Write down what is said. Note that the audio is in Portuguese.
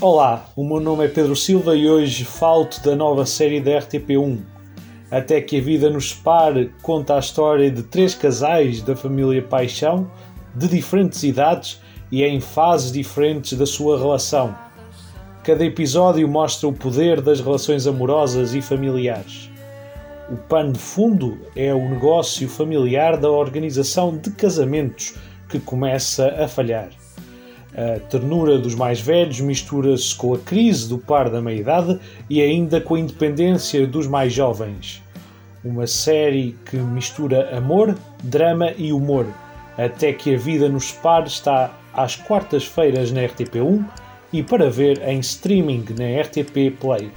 Olá, o meu nome é Pedro Silva e hoje falo-te da nova série da RTP1. Até que a vida nos separe conta a história de três casais da família Paixão, de diferentes idades e em fases diferentes da sua relação. Cada episódio mostra o poder das relações amorosas e familiares. O pano de fundo é o negócio familiar da organização de casamentos que começa a falhar. A ternura dos mais velhos mistura-se com a crise do par da meia-idade e ainda com a independência dos mais jovens. Uma série que mistura amor, drama e humor, até que a vida nos separe está às quartas-feiras na RTP1 e para ver em streaming na RTP Play.